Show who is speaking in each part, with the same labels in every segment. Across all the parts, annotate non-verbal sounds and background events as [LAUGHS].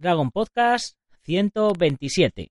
Speaker 1: Dragon Podcast 127.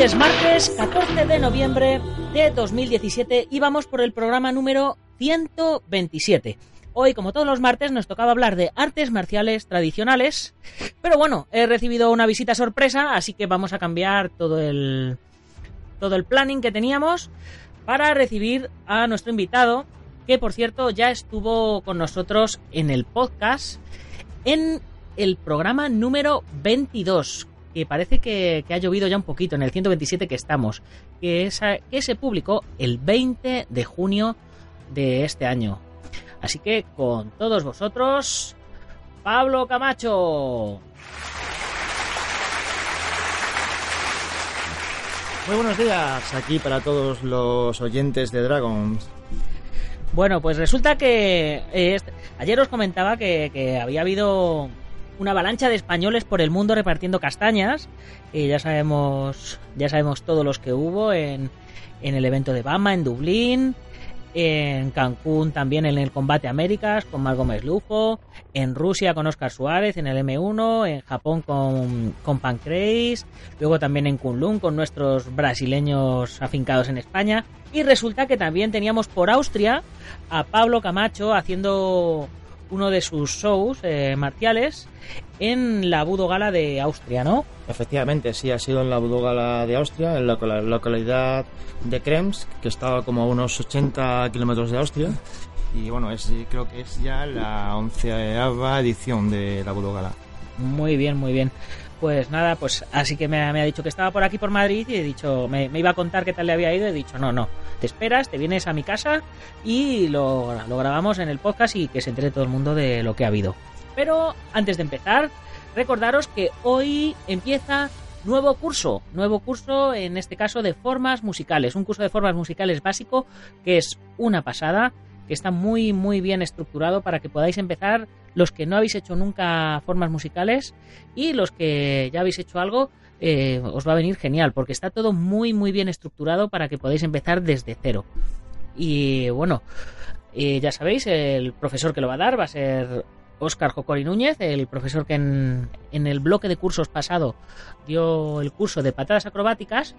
Speaker 1: Es martes 14 de noviembre de 2017 y vamos por el programa número 127. Hoy, como todos los martes, nos tocaba hablar de artes marciales tradicionales, pero bueno, he recibido una visita sorpresa, así que vamos a cambiar todo el todo el planning que teníamos para recibir a nuestro invitado, que por cierto ya estuvo con nosotros en el podcast en el programa número 22, que parece que, que ha llovido ya un poquito en el 127 que estamos, que, esa- que se publicó el 20 de junio de este año. Así que con todos vosotros, Pablo Camacho.
Speaker 2: Muy buenos días aquí para todos los oyentes de Dragons.
Speaker 1: Bueno, pues resulta que eh, ayer os comentaba que, que había habido una avalancha de españoles por el mundo repartiendo castañas. Y ya sabemos, ya sabemos todos los que hubo en, en el evento de Bama, en Dublín, en Cancún también en el Combate Américas con Margot Meslujo, en Rusia con Oscar Suárez en el M1, en Japón con, con Pancrase, luego también en Kunlun con nuestros brasileños afincados en España. Y resulta que también teníamos por Austria a Pablo Camacho haciendo uno de sus shows eh, marciales en la Budo Gala de Austria, ¿no?
Speaker 2: Efectivamente, sí, ha sido en la Budogala de Austria, en la loca- localidad de Krems, que estaba como a unos 80 kilómetros de Austria. Y bueno, es, creo que es ya la onceava edición de la Budogala.
Speaker 1: Muy bien, muy bien. Pues nada, pues así que me, ha- me ha dicho que estaba por aquí por Madrid y he dicho, me, me iba a contar qué tal le había ido. He dicho, no, no, te esperas, te vienes a mi casa y lo, lo grabamos en el podcast y que se entere todo el mundo de lo que ha habido. Pero antes de empezar, recordaros que hoy empieza nuevo curso, nuevo curso en este caso de formas musicales, un curso de formas musicales básico que es una pasada, que está muy muy bien estructurado para que podáis empezar los que no habéis hecho nunca formas musicales y los que ya habéis hecho algo eh, os va a venir genial porque está todo muy muy bien estructurado para que podáis empezar desde cero y bueno eh, ya sabéis el profesor que lo va a dar va a ser Óscar Jocori Núñez, el profesor que en, en el bloque de cursos pasado dio el curso de patadas acrobáticas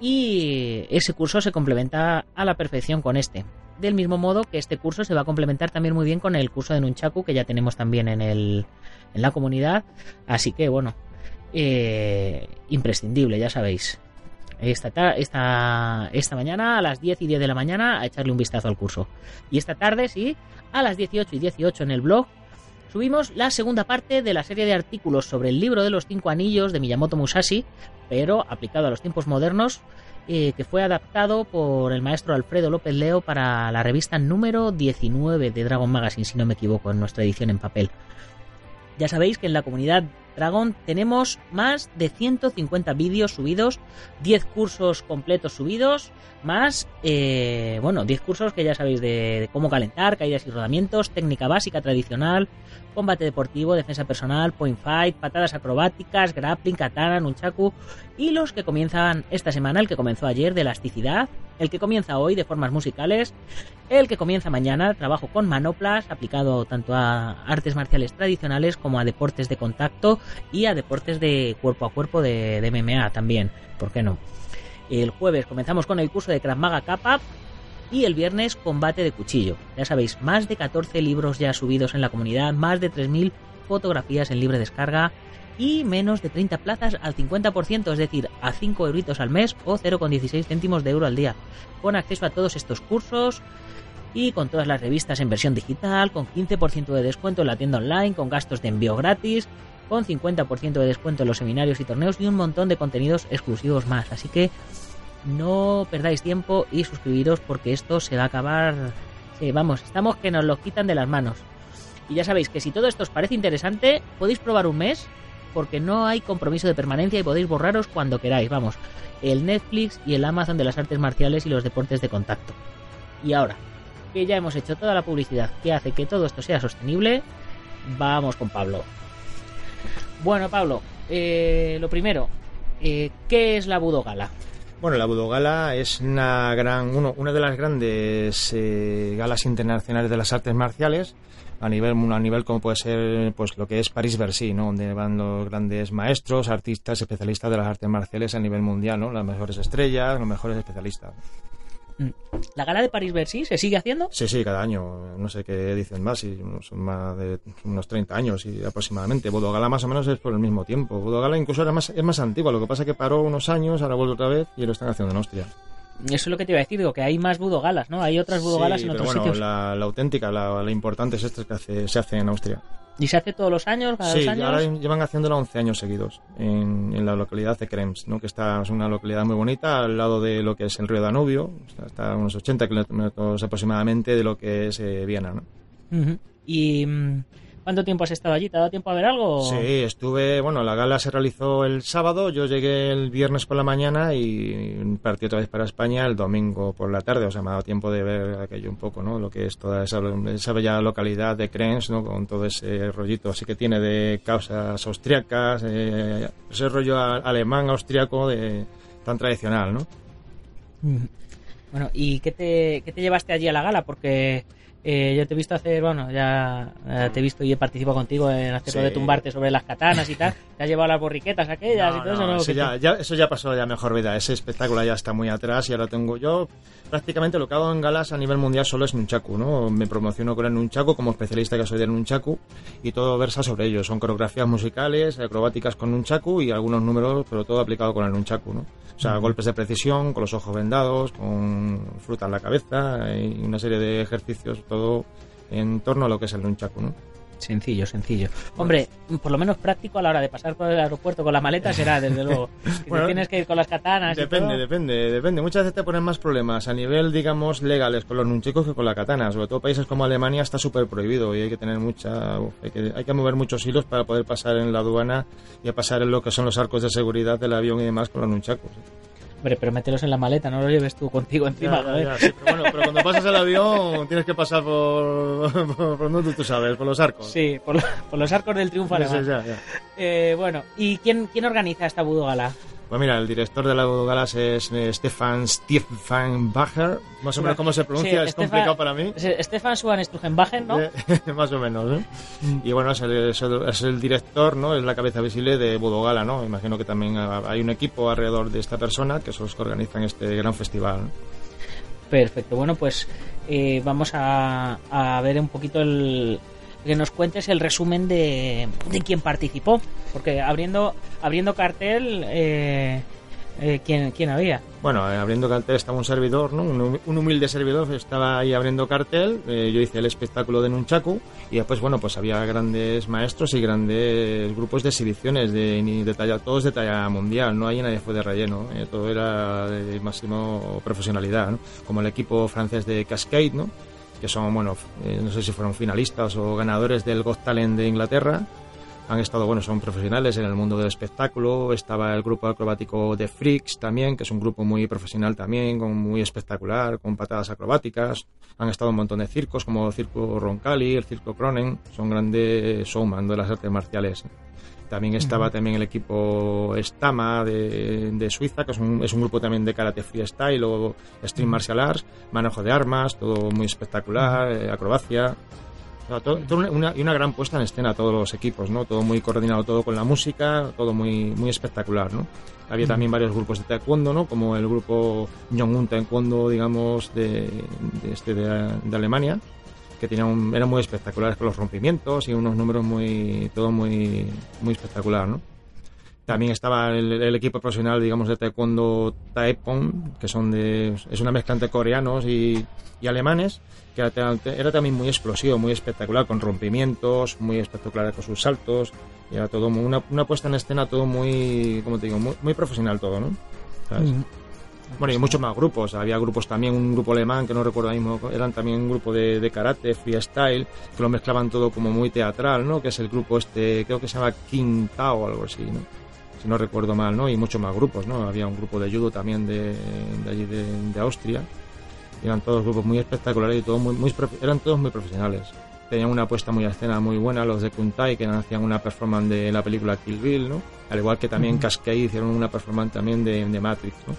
Speaker 1: y ese curso se complementa a la perfección con este. Del mismo modo que este curso se va a complementar también muy bien con el curso de Nunchaku que ya tenemos también en, el, en la comunidad. Así que bueno, eh, imprescindible, ya sabéis. Esta, ta- esta, esta mañana a las 10 y 10 de la mañana a echarle un vistazo al curso. Y esta tarde, sí, a las 18 y 18 en el blog subimos la segunda parte de la serie de artículos sobre el libro de los cinco anillos de Miyamoto Musashi, pero aplicado a los tiempos modernos, eh, que fue adaptado por el maestro Alfredo López Leo para la revista número 19 de Dragon Magazine, si no me equivoco, en nuestra edición en papel. Ya sabéis que en la comunidad Dragon tenemos más de 150 vídeos subidos, 10 cursos completos subidos, más, eh, bueno, 10 cursos que ya sabéis de, de cómo calentar, caídas y rodamientos, técnica básica tradicional, combate deportivo, defensa personal, point fight, patadas acrobáticas, grappling, katana, nunchaku y los que comienzan esta semana, el que comenzó ayer de elasticidad, el que comienza hoy de formas musicales, el que comienza mañana, trabajo con manoplas, aplicado tanto a artes marciales tradicionales como a deportes de contacto y a deportes de cuerpo a cuerpo de, MMA también, ¿por qué no? El jueves comenzamos con el curso de Krav Maga Kappa Y el viernes, combate de cuchillo. Ya sabéis, más de 14 libros ya subidos en la comunidad, más de 3.000 fotografías en libre descarga y menos de 30 plazas al 50%, es decir, a 5 euritos al mes o 0,16 céntimos de euro al día. Con acceso a todos estos cursos y con todas las revistas en versión digital, con 15% de descuento en la tienda online, con gastos de envío gratis, con 50% de descuento en los seminarios y torneos y un montón de contenidos exclusivos más. Así que no perdáis tiempo y suscribiros porque esto se va a acabar. Sí, vamos, estamos que nos lo quitan de las manos. Y ya sabéis que si todo esto os parece interesante, podéis probar un mes porque no hay compromiso de permanencia y podéis borraros cuando queráis. Vamos, el Netflix y el Amazon de las artes marciales y los deportes de contacto. Y ahora, que ya hemos hecho toda la publicidad que hace que todo esto sea sostenible, vamos con Pablo. Bueno, Pablo, eh, lo primero, eh, ¿qué es la Budogala?
Speaker 2: Bueno, la Budogala es una gran, uno, una de las grandes eh, galas internacionales de las artes marciales a nivel a nivel como puede ser pues lo que es París Bercy, ¿no? Donde van los grandes maestros, artistas, especialistas de las artes marciales a nivel mundial, ¿no? Las mejores estrellas, los mejores especialistas.
Speaker 1: Mm. ¿La gala de París Bercy se sigue haciendo?
Speaker 2: Sí, sí, cada año. No sé qué dicen más, y son más de unos 30 años y aproximadamente. Gala más o menos es por el mismo tiempo. Gala incluso era más, es más antigua, lo que pasa es que paró unos años, ahora vuelve otra vez y lo están haciendo en Austria.
Speaker 1: Eso es lo que te iba a decir, digo que hay más budogalas, ¿no? Hay otras budogalas
Speaker 2: sí,
Speaker 1: en
Speaker 2: pero
Speaker 1: otros
Speaker 2: bueno,
Speaker 1: sitios.
Speaker 2: La, la auténtica, la, la importante es esta que hace- se hace en Austria.
Speaker 1: ¿Y se hace todos los años, cada
Speaker 2: Sí,
Speaker 1: dos años?
Speaker 2: ahora llevan haciéndolo 11 años seguidos en, en la localidad de Krems, ¿no? que está, es una localidad muy bonita al lado de lo que es el río Danubio, está, está a unos 80 kilómetros aproximadamente de lo que es eh, Viena. ¿no?
Speaker 1: ¿Y mm, cuánto tiempo has estado allí? ¿Te ha dado tiempo a ver algo?
Speaker 2: Sí, estuve, bueno, la gala se realizó el sábado, yo llegué el viernes por la mañana y partí otra vez para España el domingo por la tarde, o sea, me ha dado tiempo de ver aquello un poco, ¿no? Lo que es toda esa, esa bella localidad de Krems, ¿no? Con todo ese rollito así que tiene de causas austriacas, eh, ese rollo alemán, austriaco de, tan tradicional, ¿no?
Speaker 1: Ujú. Bueno, ¿y qué te, qué te llevaste allí a la gala? Porque eh, yo te he visto hacer, bueno, ya eh, te he visto y he participado contigo en hacer lo
Speaker 2: Sí.
Speaker 1: de tumbarte sobre las katanas y tal. Te has llevado las borriquetas aquellas y todo eso, ¿no?
Speaker 2: eso,
Speaker 1: ¿Qué
Speaker 2: ya, ya- eso ya pasó ya mejor vida. Ese espectáculo ya está muy atrás y ahora tengo yo prácticamente lo que hago en galas a nivel mundial solo es Nunchaku, ¿no? Me promociono con el Nunchaku como especialista que soy del Nunchaku y todo versa sobre ello. Son coreografías musicales, acrobáticas con Nunchaku y algunos números, pero todo aplicado con el Nunchaku, ¿no? O sea, golpes de precisión, con los ojos vendados, con fruta en la cabeza y una serie de ejercicios, todo en torno a lo que es el Nunchaku, ¿no?
Speaker 1: Sencillo, sencillo. Hombre, por lo menos práctico a la hora de pasar por el aeropuerto con la maleta será, desde [LAUGHS] luego.
Speaker 2: Bueno,
Speaker 1: tienes que ir con las katanas y
Speaker 2: Depende,
Speaker 1: todo.
Speaker 2: depende, depende. Muchas veces te ponen más problemas a nivel, digamos, legales con los nunchicos que con la katana. Sobre todo países como Alemania está súper prohibido y hay que tener mucha... uf, hay, que, hay que mover muchos hilos para poder pasar en la aduana y a pasar en lo que son los arcos de seguridad del avión y demás con los nunchacos.
Speaker 1: Hombre, pero mételos en la maleta, no los lleves tú contigo encima.
Speaker 2: Ya,
Speaker 1: joder.
Speaker 2: ya, sí, pero bueno, pero cuando pasas el avión tienes que pasar por, [LAUGHS] por, por donde tú sabes, por los arcos.
Speaker 1: Sí, por, por los arcos del triunfo
Speaker 2: ya, ya.
Speaker 1: Eh, bueno, ¿y quién, quién organiza esta Budo Gala?
Speaker 2: Pues mira, el director de la Galas es eh, Stefan Stiefenbacher. Más o menos cómo se pronuncia,
Speaker 1: Sí,
Speaker 2: es complicado para mí.
Speaker 1: Stefan Swan Strugenbachen, ¿no? [LAUGHS]
Speaker 2: Más o menos, ¿eh? Y bueno, es el, es el- es el director, ¿no? Es la cabeza visible de Budogala, ¿no? Imagino que también hay un equipo alrededor de esta persona que son los que organizan este gran festival. ¿no?
Speaker 1: Perfecto, bueno, pues eh, vamos a, a ver un poquito el que nos cuentes el resumen de, de quién participó, porque abriendo abriendo cartel, eh, eh, ¿quién, quién había?
Speaker 2: Bueno, eh, abriendo cartel estaba un servidor, ¿no? Un, hum- un humilde servidor estaba ahí abriendo cartel. eh, yo hice el espectáculo de Nunchaku y después, bueno, pues había grandes maestros y grandes grupos de exhibiciones de, de talla, todos de talla mundial. No hay nadie fue de relleno. todo era de máximo profesionalidad, ¿no? Como el equipo francés de Cascade, ¿no? Que son, bueno, eh, no sé si fueron finalistas o ganadores del Got Talent de Inglaterra han estado, bueno, son profesionales en el mundo del espectáculo. Estaba el grupo acrobático de Freaks también, que es un grupo muy profesional también, con, muy espectacular, con patadas acrobáticas. Han estado un montón de circos, como el Circo Roncalli, el Circo Cronen. Son grandes showman de las artes marciales. También estaba también el equipo Stama de, de Suiza, que es un, es un grupo también de karate freestyle o stream martial arts, manejo de armas, todo muy espectacular, eh, acrobacia. sea, todo- todo una, y una gran puesta en escena todos los equipos, ¿no? Todo muy coordinado, todo con la música, todo muy, muy espectacular, ¿no? Había también varios grupos de taekwondo, ¿no? Como el grupo Yongun Taekwondo, digamos, de, de este de, de Alemania, que tenía un- eran muy espectaculares con los rompimientos y unos números muy, todo muy, muy espectacular, ¿no? También estaba el, el equipo profesional, digamos, de taekwondo Taepon, que son de, es una mezcla entre coreanos y, y alemanes, que era, era también muy explosivo, muy espectacular, con rompimientos, muy espectacular con sus saltos, y era todo una, una puesta en escena todo muy, como te digo, muy, muy profesional todo, ¿no? ¿Sabes?
Speaker 1: Mm.
Speaker 2: Bueno, y muchos más grupos. Había grupos también, un grupo alemán que no recuerdo ahora mismo, eran también un grupo de, de karate, freestyle, que lo mezclaban todo como muy teatral, ¿no? Que es el grupo este, creo que se llama Tao o algo así, ¿no? Si no recuerdo mal, ¿no? Y muchos más grupos, ¿no? Había un grupo de judo también de, de allí de, de Austria. Eran todos grupos muy espectaculares y todos muy, muy eran todos muy profesionales. Tenían una puesta muy a escena muy buena, los de Kuntai, que hacían una performance de la película Kill Bill, ¿no? Al igual que también Cascade hicieron una performance también de, de Matrix, ¿no?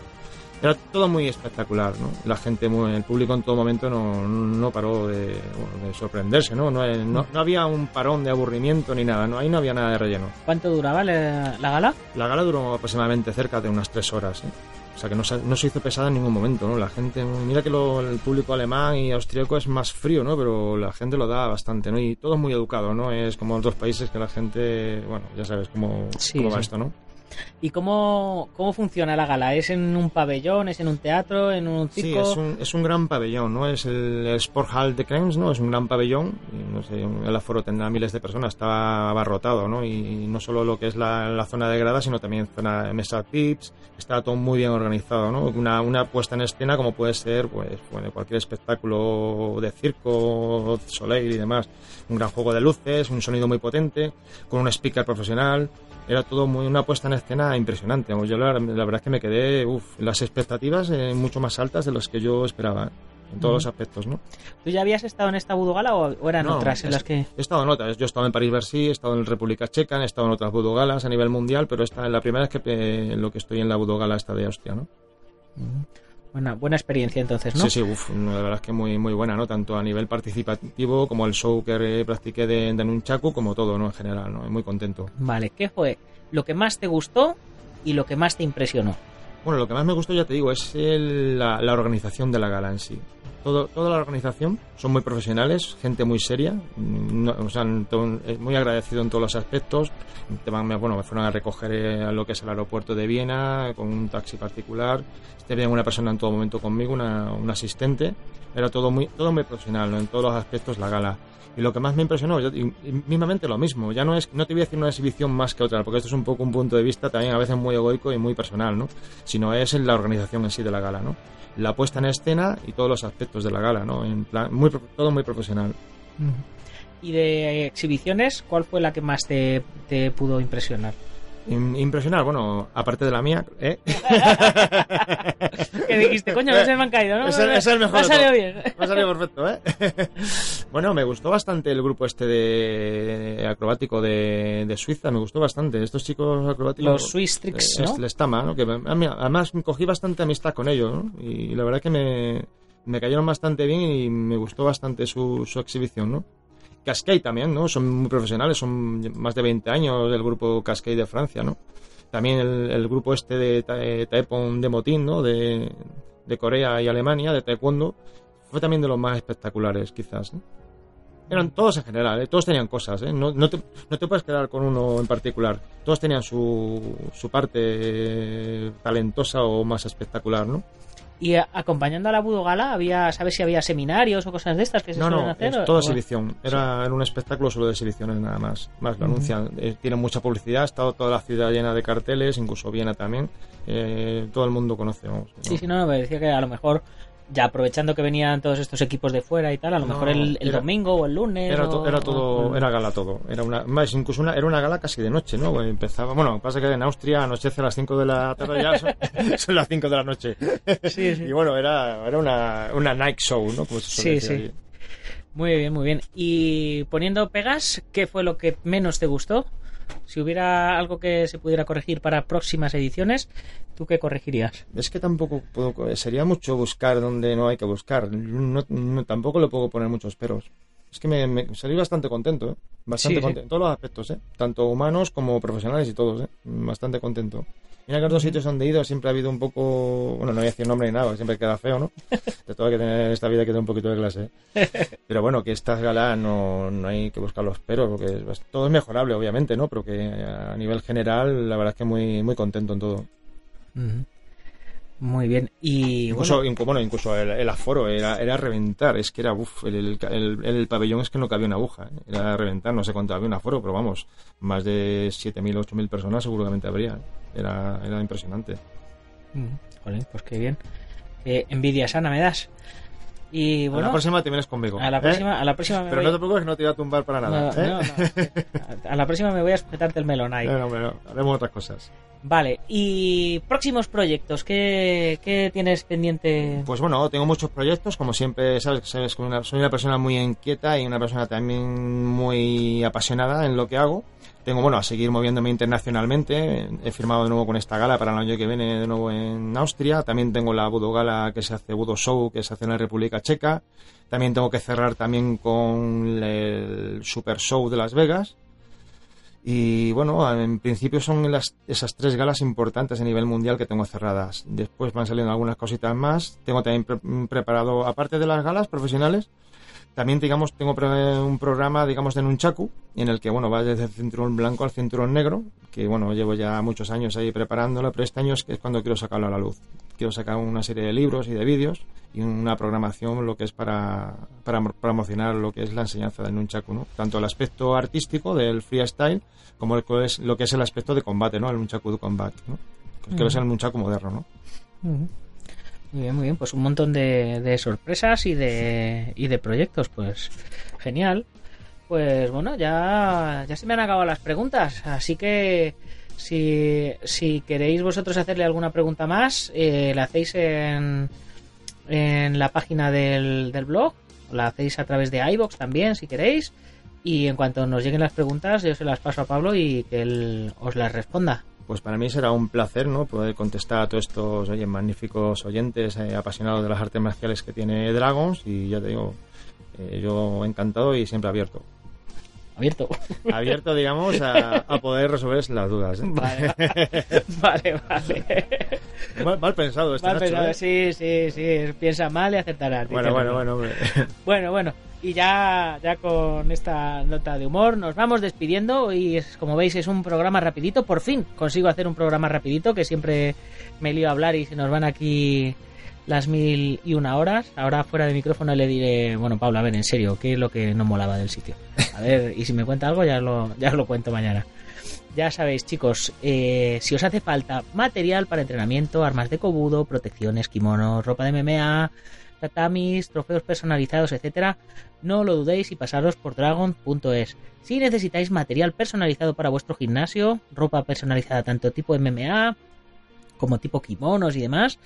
Speaker 2: Era todo muy espectacular, ¿no? La gente, muy- el público en todo momento no, no paró de, bueno, de sorprenderse, ¿no? No, no- no había un parón de aburrimiento ni nada, ¿no? Ahí no había nada de relleno.
Speaker 1: ¿Cuánto duraba la, la gala?
Speaker 2: La gala duró aproximadamente cerca de unas tres horas, ¿eh? O sea que no se, no se hizo pesada en ningún momento, ¿no? La gente, mira que lo- el público alemán y austríaco es más frío, ¿no? Pero la gente lo da bastante, ¿no? Y todo es muy educado, ¿no? Es como en otros países que la gente, bueno, ya sabes cómo,
Speaker 1: Sí,
Speaker 2: cómo va
Speaker 1: sí.
Speaker 2: esto, ¿no?
Speaker 1: ¿Y cómo, cómo funciona la gala? ¿Es en un pabellón? ¿Es en un teatro? ¿En un
Speaker 2: Sí,
Speaker 1: circo?
Speaker 2: es un, es un gran pabellón, ¿no? Es el, el Sport Hall de Krems, ¿no? Es un gran pabellón, y, no sé, el aforo tendrá miles de personas, está abarrotado, ¿no? Y no solo lo que es la, la zona de grada, sino también zona de mesa tips, está todo muy bien organizado, ¿no? Una, una puesta en escena como puede ser, pues, bueno, cualquier espectáculo de circo, soleil y demás. Un gran juego de luces, un sonido muy potente, con un speaker profesional, era todo muy una puesta en escena impresionante. Vamos, yo la, la verdad es que me quedé, uf, las expectativas eh, mucho más altas de las que yo esperaba, en todos los aspectos, ¿no?
Speaker 1: ¿Tú ya habías estado en esta Voodoo Gala o, o eran
Speaker 2: No,
Speaker 1: otras en
Speaker 2: es-
Speaker 1: las que...?
Speaker 2: He estado en otras, yo he estado en París-Bercy, he estado en República Checa, he estado en otras Budogalas a nivel mundial, pero esta es la primera vez que eh, lo que estoy en la Budogala esta de Austria, ¿no?
Speaker 1: Buena, buena experiencia entonces, ¿no?
Speaker 2: Sí, sí, uf, la verdad es que muy, muy buena, ¿no? Tanto a nivel participativo como el show que eh, practiqué de, de Nunchaku, como todo, ¿no? En general, ¿no? Muy contento.
Speaker 1: Vale, ¿qué fue lo que más te gustó y lo que más te impresionó?
Speaker 2: Bueno, lo que más me gustó, ya te digo, es el- la, la organización de la gala en sí. Todo, toda la organización son muy profesionales, gente muy seria, no- o sea, eh, muy agradecido en todos los aspectos. Bueno, me fueron a recoger eh, a lo que es el aeropuerto de Viena con un taxi particular. Tenía una persona en todo momento conmigo, una, un asistente. Era todo muy, todo muy profesional, ¿no? en todos los aspectos la gala. Y lo que más me impresionó, yo- y- y mismamente lo mismo, ya no es, no te voy a decir una exhibición más que otra, porque esto es un poco un punto de vista también a veces muy egoico y muy personal, ¿no? Sino es en la organización en sí de la gala, ¿no? La puesta en escena y todos los aspectos de la gala, ¿no? En plan, muy, todo muy profesional.
Speaker 1: Y de exhibiciones, ¿cuál fue la que más te, te pudo impresionar?
Speaker 2: Im- Impresionar, bueno, aparte de la mía, ¿eh? [LAUGHS]
Speaker 1: Que dijiste, coño, no se me han caído, ¿no?
Speaker 2: Es el- es el mejor
Speaker 1: Me ha salido bien.
Speaker 2: Me ha salido perfecto, ¿eh? [LAUGHS] bueno, me gustó bastante el grupo este de acrobático de, de Suiza, me gustó bastante. Estos chicos acrobáticos...
Speaker 1: Los Swiss Tricks,
Speaker 2: eh,
Speaker 1: ¿no?
Speaker 2: es Stama, ¿no? Que además cogí bastante amistad con ellos, ¿no? Y la verdad que me, me cayeron bastante bien y me gustó bastante su, su exhibición, ¿no? Cascade también, ¿no? Son muy profesionales, son más de 20 años del grupo Cascade de Francia, ¿no? También el, el grupo este de Ta- eh, Taepon de Motín, ¿no? De, Corea y Alemania, de Taekwondo, fue también de los más espectaculares, quizás. ¿eh? Eran todos en general, ¿eh? todos tenían cosas, ¿eh? no, no, te, no te puedes quedar con uno en particular. Todos tenían su, su parte eh, talentosa o más espectacular, ¿no?
Speaker 1: Y a- acompañando a la Voodoo Gala, había, ¿sabes si había seminarios o cosas de estas que se
Speaker 2: No,
Speaker 1: suelen
Speaker 2: no,
Speaker 1: hacer?
Speaker 2: es
Speaker 1: o-
Speaker 2: toda exhibición. Era, era un espectáculo solo de exhibiciones nada más. Más lo anuncian. Eh, tienen mucha publicidad, ha estado toda la ciudad llena de carteles, incluso Viena también. Eh, todo el mundo conoce, vamos.
Speaker 1: Sí, sí, no, no, me decía que a lo mejor, ya aprovechando que venían todos estos equipos de fuera y tal, a lo
Speaker 2: No,
Speaker 1: mejor el, el
Speaker 2: era-
Speaker 1: domingo o el lunes.
Speaker 2: Era, to-
Speaker 1: o-
Speaker 2: era todo, era gala todo. Era una, más, incluso una, era una gala casi de noche, ¿no? Empezaba, bueno, pasa que en Austria anochece a las 5 de la tarde ya, son, [LAUGHS] son las 5 de la noche.
Speaker 1: Sí, sí.
Speaker 2: Y bueno, era, era una, una night show, ¿no? Como se suele
Speaker 1: Sí,
Speaker 2: decir
Speaker 1: sí.
Speaker 2: allí.
Speaker 1: Muy bien, muy bien. Y poniendo pegas, ¿qué fue lo que menos te gustó? Si hubiera algo que se pudiera corregir para próximas ediciones, ¿tú qué corregirías?
Speaker 2: Es que tampoco puedo, sería mucho buscar donde no hay que buscar. No, no- tampoco le puedo poner muchos peros. Es que me, me salí bastante contento, ¿eh? Bastante
Speaker 1: Sí,
Speaker 2: contento. En todos los aspectos, ¿eh? Tanto humanos como profesionales y todos, ¿eh? Bastante contento. Mira que los dos sitios donde he ido siempre ha habido un poco... Bueno, no voy a decir nombre ni nada, porque siempre queda feo, ¿no? [LAUGHS] De todo hay que tener esta vida hay que tener un poquito de clase. ¿eh? Pero bueno, que estas galas no, no hay que buscar los peros, porque es todo es mejorable, obviamente, ¿no? Pero que a nivel general, la verdad es que muy, muy contento en todo.
Speaker 1: Muy bien. Y
Speaker 2: Incluso,
Speaker 1: bueno,
Speaker 2: incluso el, el aforo era, era reventar, es que era, uff, el, el, el- el pabellón es que no cabía una aguja, ¿eh? era reventar, no sé cuánto había un aforo, pero vamos, más de 7.000, 8.000 personas seguramente habría, era, era impresionante.
Speaker 1: Jolín, pues qué bien. Qué envidia sana me das. Y
Speaker 2: a
Speaker 1: bueno,
Speaker 2: la próxima te vienes conmigo.
Speaker 1: a la
Speaker 2: ¿eh?
Speaker 1: próxima, a la próxima me
Speaker 2: Pero
Speaker 1: voy...
Speaker 2: no te preocupes no te voy a tumbar para nada.
Speaker 1: No,
Speaker 2: ¿eh?
Speaker 1: no, no. A la próxima me voy a sujetarte el melón ahí.
Speaker 2: No, no, no, haremos otras cosas.
Speaker 1: Vale, y próximos proyectos, ¿qué, qué tienes pendiente?
Speaker 2: Pues bueno, tengo muchos proyectos, como siempre sabes, sabes soy una persona muy inquieta y una persona también muy apasionada en lo que hago. Tengo, bueno, a seguir moviéndome internacionalmente. He firmado de nuevo con esta gala para el año que viene de nuevo en Austria. También tengo la Budo Gala que se hace, Budo Show, que se hace en la República Checa. También tengo que cerrar también con el Super Show de Las Vegas. Y bueno, en principio son las, esas tres galas importantes a nivel mundial que tengo cerradas. Después van saliendo algunas cositas más. Tengo también pre- preparado, aparte de las galas profesionales, también digamos tengo un programa digamos de Nunchaku en el que bueno va desde el cinturón blanco al cinturón negro que bueno llevo ya muchos años ahí preparándolo pero este año es que es cuando quiero sacarlo a la luz quiero sacar una serie de libros y de vídeos y una programación lo que es para, para mo- promocionar lo que es la enseñanza del Nunchaku ¿no? tanto el aspecto artístico del freestyle como el que es, lo que es el aspecto de combate ¿no? el Nunchaku de combate ¿no? que
Speaker 1: Ujú.
Speaker 2: es el Nunchaku moderno ¿no?
Speaker 1: Muy bien, muy bien. Pues un montón de, de sorpresas y de, y de proyectos. Pues genial. Pues bueno, ya, ya se me han acabado las preguntas. Así que si, si queréis vosotros hacerle alguna pregunta más, eh, la hacéis en, en la página del, del blog. La hacéis a través de iBox también, si queréis. Y en cuanto nos lleguen las preguntas, yo se las paso a Pablo y que él os las responda.
Speaker 2: Pues para mí será un placer, ¿no? Poder contestar a todos estos, oye, magníficos oyentes eh, apasionados de las artes marciales que tiene Dragons y ya te digo, eh, yo encantado y siempre abierto.
Speaker 1: Abierto.
Speaker 2: Abierto, digamos, a, a poder resolver las dudas. ¿eh?
Speaker 1: Vale, [LAUGHS] vale, vale.
Speaker 2: Mal, mal pensado este
Speaker 1: Mal
Speaker 2: Nacho,
Speaker 1: pensado,
Speaker 2: ¿eh?
Speaker 1: sí, sí, sí. Piensa mal y acertarás.
Speaker 2: Bueno, bueno, bueno, hombre.
Speaker 1: Bueno, bueno. Y ya, ya con esta nota de humor nos vamos despidiendo y es, como veis es un programa rapidito. Por fin consigo hacer un programa rapidito que siempre me lío a hablar y se nos van aquí las mil y una horas. Ahora fuera de micrófono le diré, bueno Pablo, a ver, en serio, ¿qué es lo que no molaba del sitio? A ver, y si me cuenta algo ya lo, ya lo cuento mañana. Ya sabéis, chicos, eh, si os hace falta material para entrenamiento, armas de cobudo, protecciones, kimonos, ropa de MMA, tatamis, trofeos personalizados, etcétera, no lo dudéis y pasaros por dragon.es. Si necesitáis material personalizado para vuestro gimnasio, ropa personalizada tanto tipo MMA como tipo kimonos y demás,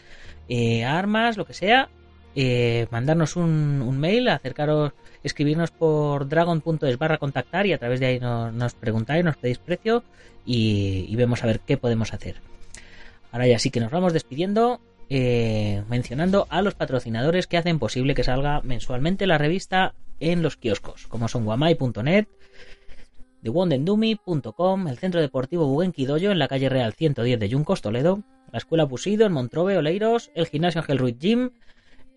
Speaker 1: eh, armas, lo que sea, eh, mandarnos un, mail, acercaros, escribirnos por dragon.es barra contactar y a través de ahí no- nos preguntáis, nos pedís precio y, y vemos a ver qué podemos hacer. Ahora ya sí que nos vamos despidiendo, eh, mencionando a los patrocinadores que hacen posible que salga mensualmente la revista en los kioscos, como son guamai.net, TheWondendumi.com, el Centro Deportivo Buenquidoyo en la calle Real 110 de Yuncos, Toledo, la Escuela Pusido en Montrobe, Oleiros, el Gimnasio Ángel Ruiz Gym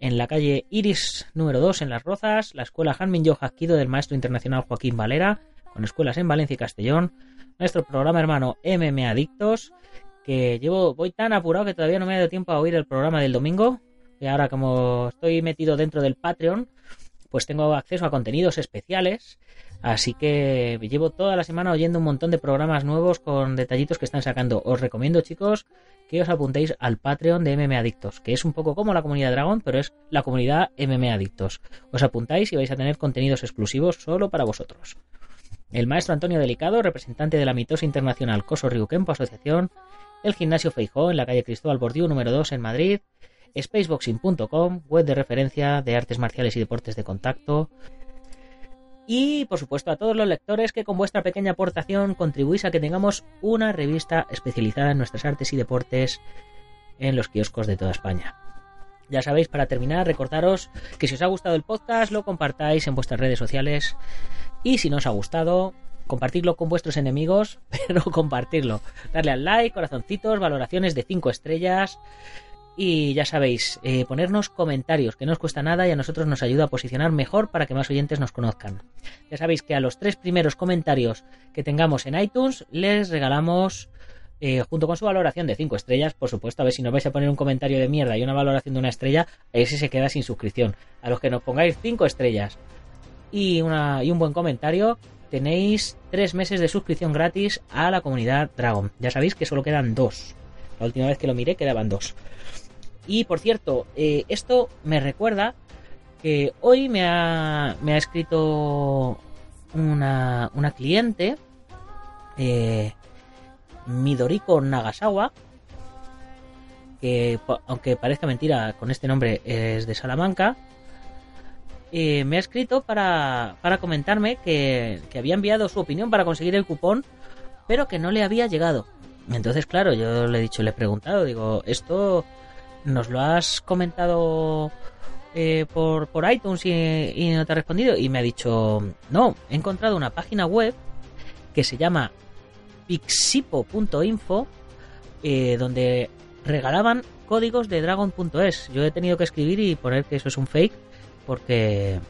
Speaker 1: en la calle Iris número 2 en Las Rozas, la Escuela Hanmin Yo Jaquido del Maestro Internacional Joaquín Valera, con escuelas en Valencia y Castellón, nuestro programa hermano MM Adictos, que llevo, voy tan apurado que todavía no me ha dado tiempo a oír el programa del domingo, y ahora como estoy metido dentro del Patreon, pues tengo acceso a contenidos especiales, así que llevo toda la semana oyendo un montón de programas nuevos con detallitos que están sacando. Os recomiendo, chicos, que os apuntéis al Patreon de MM Adictos, que es un poco como la comunidad Dragon, pero es la comunidad MM Adictos. Os apuntáis y vais a tener contenidos exclusivos solo para vosotros. El maestro Antonio Delicado, representante de la mitosa internacional Coso Ryukempo Asociación, el gimnasio Feijó en la calle Cristóbal Bordiú número 2 en Madrid, spaceboxing.com, web de referencia de artes marciales y deportes de contacto, y por supuesto a todos los lectores que con vuestra pequeña aportación contribuís a que tengamos una revista especializada en nuestras artes y deportes en los kioscos de toda España. Ya sabéis, para terminar, recordaros que si os ha gustado el podcast, lo compartáis en vuestras redes sociales. Y si no os ha gustado, compartirlo con vuestros enemigos, [LAUGHS] pero compartirlo. Darle al like, corazoncitos, valoraciones de 5 estrellas. Y ya sabéis, eh, ponernos comentarios, que no os cuesta nada y a nosotros nos ayuda a posicionar mejor para que más oyentes nos conozcan. Ya sabéis que a los tres primeros comentarios que tengamos en iTunes les regalamos eh, junto con su valoración de 5 estrellas, por supuesto, a ver si nos vais a poner un comentario de mierda y una valoración de una estrella, ese se queda sin suscripción. A los que nos pongáis 5 estrellas y, una, y un buen comentario, tenéis 3 meses de suscripción gratis a la comunidad Dragon. Ya sabéis que solo quedan 2. La última vez que lo miré quedaban 2. Y por cierto, eh, esto me recuerda que hoy me ha, escrito una, una cliente. Eh, Midoriko Nagasawa, que aunque parezca mentira, con este nombre es de Salamanca, eh, me ha escrito para, para comentarme que, había enviado su opinión para conseguir el cupón, pero que no le había llegado. Entonces, claro, yo le he dicho, le he preguntado, digo, ¿esto nos lo has comentado eh, por, por iTunes y, y no te ha respondido? Y me ha dicho, no, he encontrado una página web que se llama pixipo.info, eh, donde regalaban códigos de dragon.es. Yo he tenido que escribir y poner que eso es un fake porque,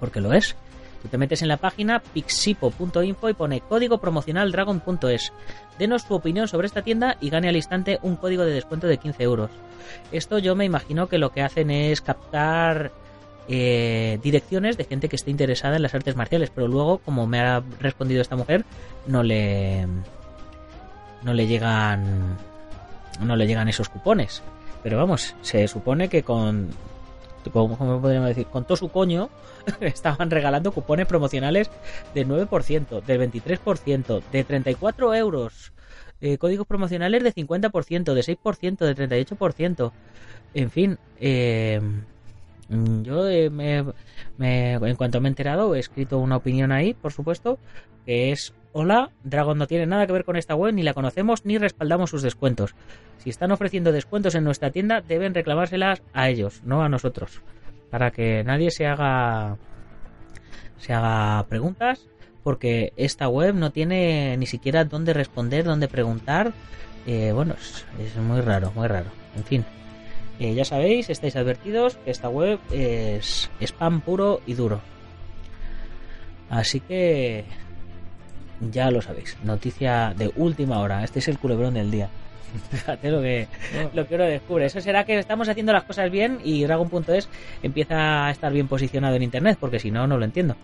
Speaker 1: porque lo es. Tú te metes en la página pixipo.info y pone código promocional dragon.es. Denos tu opinión sobre esta tienda y gane al instante un código de descuento de 15 euros. Esto yo me imagino que lo que hacen es captar eh, direcciones de gente que esté interesada en las artes marciales, pero luego, como me ha respondido esta mujer, no le no le llegan no le llegan esos cupones. Pero vamos, se supone que con ¿cómo podríamos decir? Con todo su coño [LAUGHS] estaban regalando cupones promocionales del 9%, del 23%, de 34 euros, eh, códigos promocionales de 50%, de 6%, de 38%. En fin, eh, Mm, yo eh, me, en cuanto me he enterado he escrito una opinión ahí, por supuesto, que es Hola, Dragon no tiene nada que ver con esta web, ni la conocemos ni respaldamos sus descuentos. Si están ofreciendo descuentos en nuestra tienda, deben reclamárselas a ellos, no a nosotros. Para que nadie se haga se haga preguntas, porque esta web no tiene ni siquiera dónde responder, dónde preguntar. Eh, bueno, es muy raro, muy raro. En fin. Eh, ya sabéis, estáis advertidos que esta web es spam puro y duro. Así que ya lo sabéis. Noticia de última hora. Este es el culebrón del día. [LAUGHS] Fíjate lo que, lo que uno descubre. Eso será que estamos haciendo las cosas bien y Dragon.es empieza a estar bien posicionado en Internet, porque si no, no lo entiendo.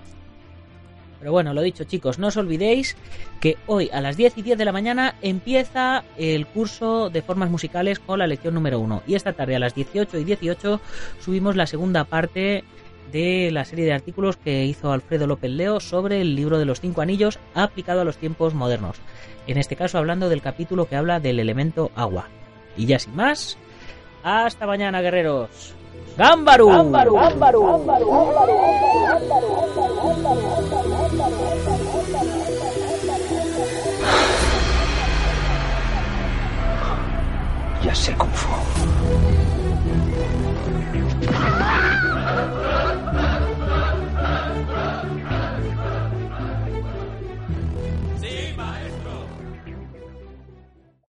Speaker 1: Pero bueno, lo dicho chicos, no os olvidéis que hoy a las 10 y 10 de la mañana empieza el curso de formas musicales con la lección número 1. Y esta tarde a las 18 y 18 subimos la segunda parte de la serie de artículos que hizo Alfredo López Leo sobre el libro de los cinco anillos aplicado a los tiempos modernos. En este caso hablando del capítulo que habla del elemento agua. Y ya sin más, hasta mañana guerreros. ¡Gámbaru! ¡Gámbaru! ¡Gámbaru! ¡Gámbaru!
Speaker 3: Ya sé Kung